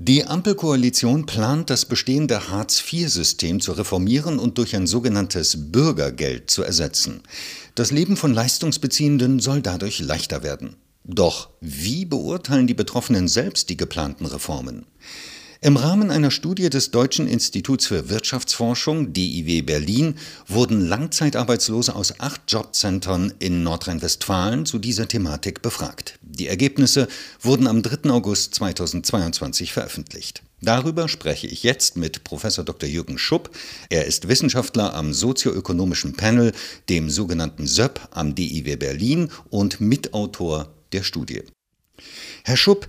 Die Ampelkoalition plant, das bestehende Hartz-IV-System zu reformieren und durch ein sogenanntes Bürgergeld zu ersetzen. Das Leben von Leistungsbeziehenden soll dadurch leichter werden. Doch wie beurteilen die Betroffenen selbst die geplanten Reformen? Im Rahmen einer Studie des Deutschen Instituts für Wirtschaftsforschung DIW Berlin wurden Langzeitarbeitslose aus acht Jobcentern in Nordrhein-Westfalen zu dieser Thematik befragt. Die Ergebnisse wurden am 3. August 2022 veröffentlicht. Darüber spreche ich jetzt mit Prof. Dr. Jürgen Schupp. Er ist Wissenschaftler am sozioökonomischen Panel, dem sogenannten SÖP am DIW Berlin und Mitautor der Studie. Herr Schupp,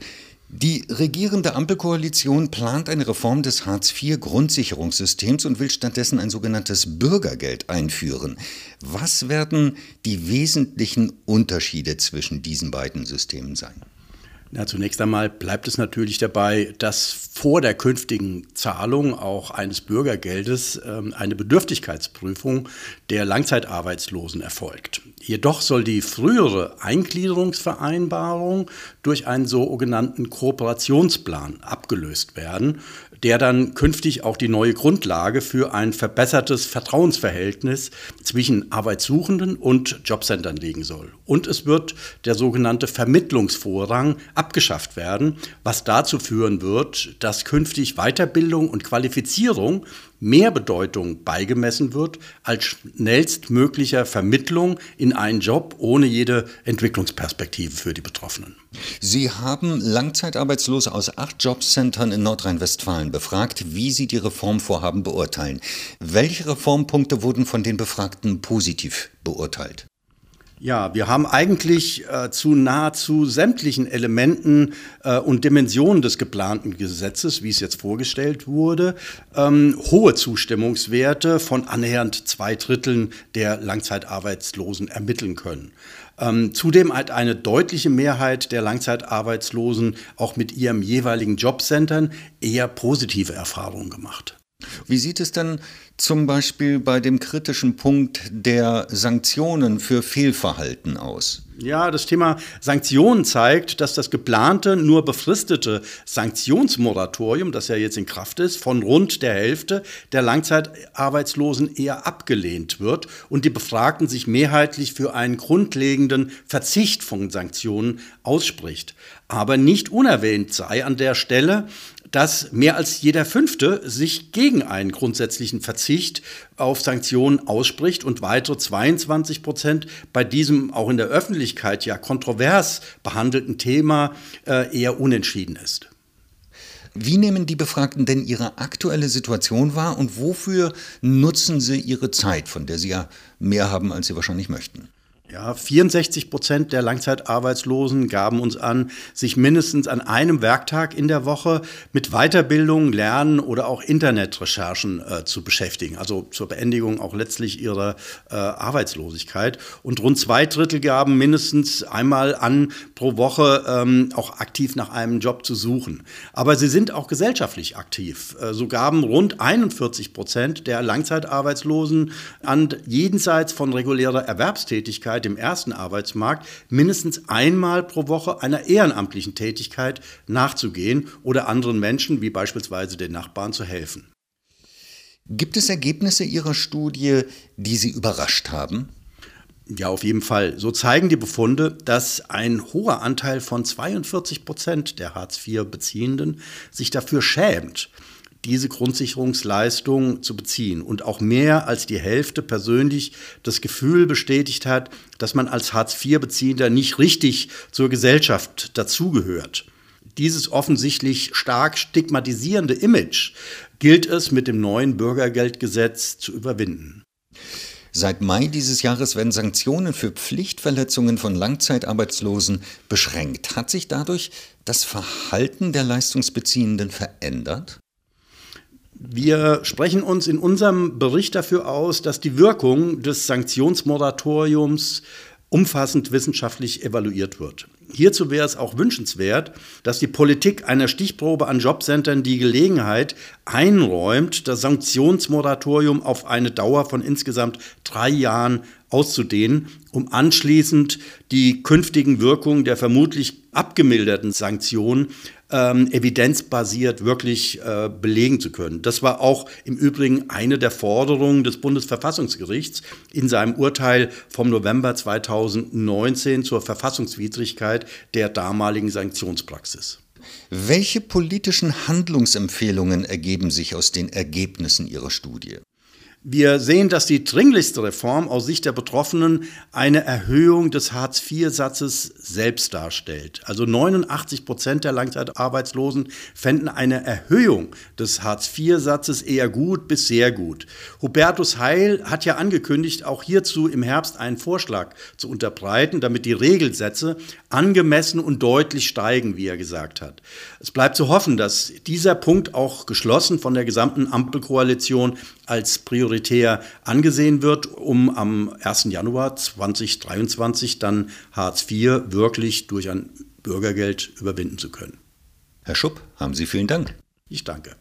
die regierende Ampelkoalition plant eine Reform des Hartz-IV-Grundsicherungssystems und will stattdessen ein sogenanntes Bürgergeld einführen. Was werden die wesentlichen Unterschiede zwischen diesen beiden Systemen sein? Na, zunächst einmal bleibt es natürlich dabei, dass vor der künftigen Zahlung auch eines Bürgergeldes ähm, eine Bedürftigkeitsprüfung der Langzeitarbeitslosen erfolgt. Jedoch soll die frühere Eingliederungsvereinbarung durch einen sogenannten Kooperationsplan abgelöst werden, der dann künftig auch die neue Grundlage für ein verbessertes Vertrauensverhältnis zwischen Arbeitssuchenden und Jobcentern legen soll. Und es wird der sogenannte Vermittlungsvorrang abgeschafft werden, was dazu führen wird, dass künftig Weiterbildung und Qualifizierung mehr Bedeutung beigemessen wird als schnellstmöglicher Vermittlung in einen Job ohne jede Entwicklungsperspektive für die Betroffenen. Sie haben Langzeitarbeitslose aus acht Jobcentern in Nordrhein-Westfalen befragt, wie sie die Reformvorhaben beurteilen. Welche Reformpunkte wurden von den Befragten positiv beurteilt? Ja, wir haben eigentlich äh, zu nahezu sämtlichen Elementen äh, und Dimensionen des geplanten Gesetzes, wie es jetzt vorgestellt wurde, ähm, hohe Zustimmungswerte von annähernd zwei Dritteln der Langzeitarbeitslosen ermitteln können. Ähm, zudem hat eine deutliche Mehrheit der Langzeitarbeitslosen auch mit ihrem jeweiligen Jobcentern eher positive Erfahrungen gemacht. Wie sieht es dann zum Beispiel bei dem kritischen Punkt der Sanktionen für Fehlverhalten aus? Ja, das Thema Sanktionen zeigt, dass das geplante, nur befristete Sanktionsmoratorium, das ja jetzt in Kraft ist, von rund der Hälfte der Langzeitarbeitslosen eher abgelehnt wird und die Befragten sich mehrheitlich für einen grundlegenden Verzicht von Sanktionen ausspricht. Aber nicht unerwähnt sei an der Stelle, dass mehr als jeder Fünfte sich gegen einen grundsätzlichen Verzicht auf Sanktionen ausspricht und weitere 22 Prozent bei diesem auch in der Öffentlichkeit ja kontrovers behandelten Thema äh, eher unentschieden ist. Wie nehmen die Befragten denn ihre aktuelle Situation wahr und wofür nutzen sie ihre Zeit, von der sie ja mehr haben, als sie wahrscheinlich möchten? Ja, 64 Prozent der Langzeitarbeitslosen gaben uns an, sich mindestens an einem Werktag in der Woche mit Weiterbildung, Lernen oder auch Internetrecherchen äh, zu beschäftigen, also zur Beendigung auch letztlich ihrer äh, Arbeitslosigkeit. Und rund zwei Drittel gaben mindestens einmal an, pro Woche ähm, auch aktiv nach einem Job zu suchen. Aber sie sind auch gesellschaftlich aktiv. Äh, so gaben rund 41 Prozent der Langzeitarbeitslosen an, jenseits von regulärer Erwerbstätigkeit Tätigkeit im ersten Arbeitsmarkt mindestens einmal pro Woche einer ehrenamtlichen Tätigkeit nachzugehen oder anderen Menschen, wie beispielsweise den Nachbarn, zu helfen. Gibt es Ergebnisse Ihrer Studie, die Sie überrascht haben? Ja, auf jeden Fall. So zeigen die Befunde, dass ein hoher Anteil von 42 Prozent der Hartz-IV-Beziehenden sich dafür schämt, diese Grundsicherungsleistung zu beziehen und auch mehr als die Hälfte persönlich das Gefühl bestätigt hat, dass man als Hartz-IV-Beziehender nicht richtig zur Gesellschaft dazugehört. Dieses offensichtlich stark stigmatisierende Image gilt es mit dem neuen Bürgergeldgesetz zu überwinden. Seit Mai dieses Jahres werden Sanktionen für Pflichtverletzungen von Langzeitarbeitslosen beschränkt. Hat sich dadurch das Verhalten der Leistungsbeziehenden verändert? Wir sprechen uns in unserem Bericht dafür aus, dass die Wirkung des Sanktionsmoratoriums umfassend wissenschaftlich evaluiert wird. Hierzu wäre es auch wünschenswert, dass die Politik einer Stichprobe an Jobcentern die Gelegenheit einräumt, das Sanktionsmoratorium auf eine Dauer von insgesamt drei Jahren auszudehnen, um anschließend die künftigen Wirkungen der vermutlich abgemilderten Sanktionen ähm, evidenzbasiert wirklich äh, belegen zu können. Das war auch im Übrigen eine der Forderungen des Bundesverfassungsgerichts in seinem Urteil vom November 2019 zur Verfassungswidrigkeit der damaligen Sanktionspraxis. Welche politischen Handlungsempfehlungen ergeben sich aus den Ergebnissen Ihrer Studie? Wir sehen, dass die dringlichste Reform aus Sicht der Betroffenen eine Erhöhung des Hartz-IV-Satzes selbst darstellt. Also 89 Prozent der Langzeitarbeitslosen fänden eine Erhöhung des Hartz-IV-Satzes eher gut bis sehr gut. Hubertus Heil hat ja angekündigt, auch hierzu im Herbst einen Vorschlag zu unterbreiten, damit die Regelsätze angemessen und deutlich steigen, wie er gesagt hat. Es bleibt zu hoffen, dass dieser Punkt auch geschlossen von der gesamten Ampelkoalition als prioritär angesehen wird, um am 1. Januar 2023 dann Hartz IV wirklich durch ein Bürgergeld überwinden zu können. Herr Schupp, haben Sie vielen Dank. Ich danke.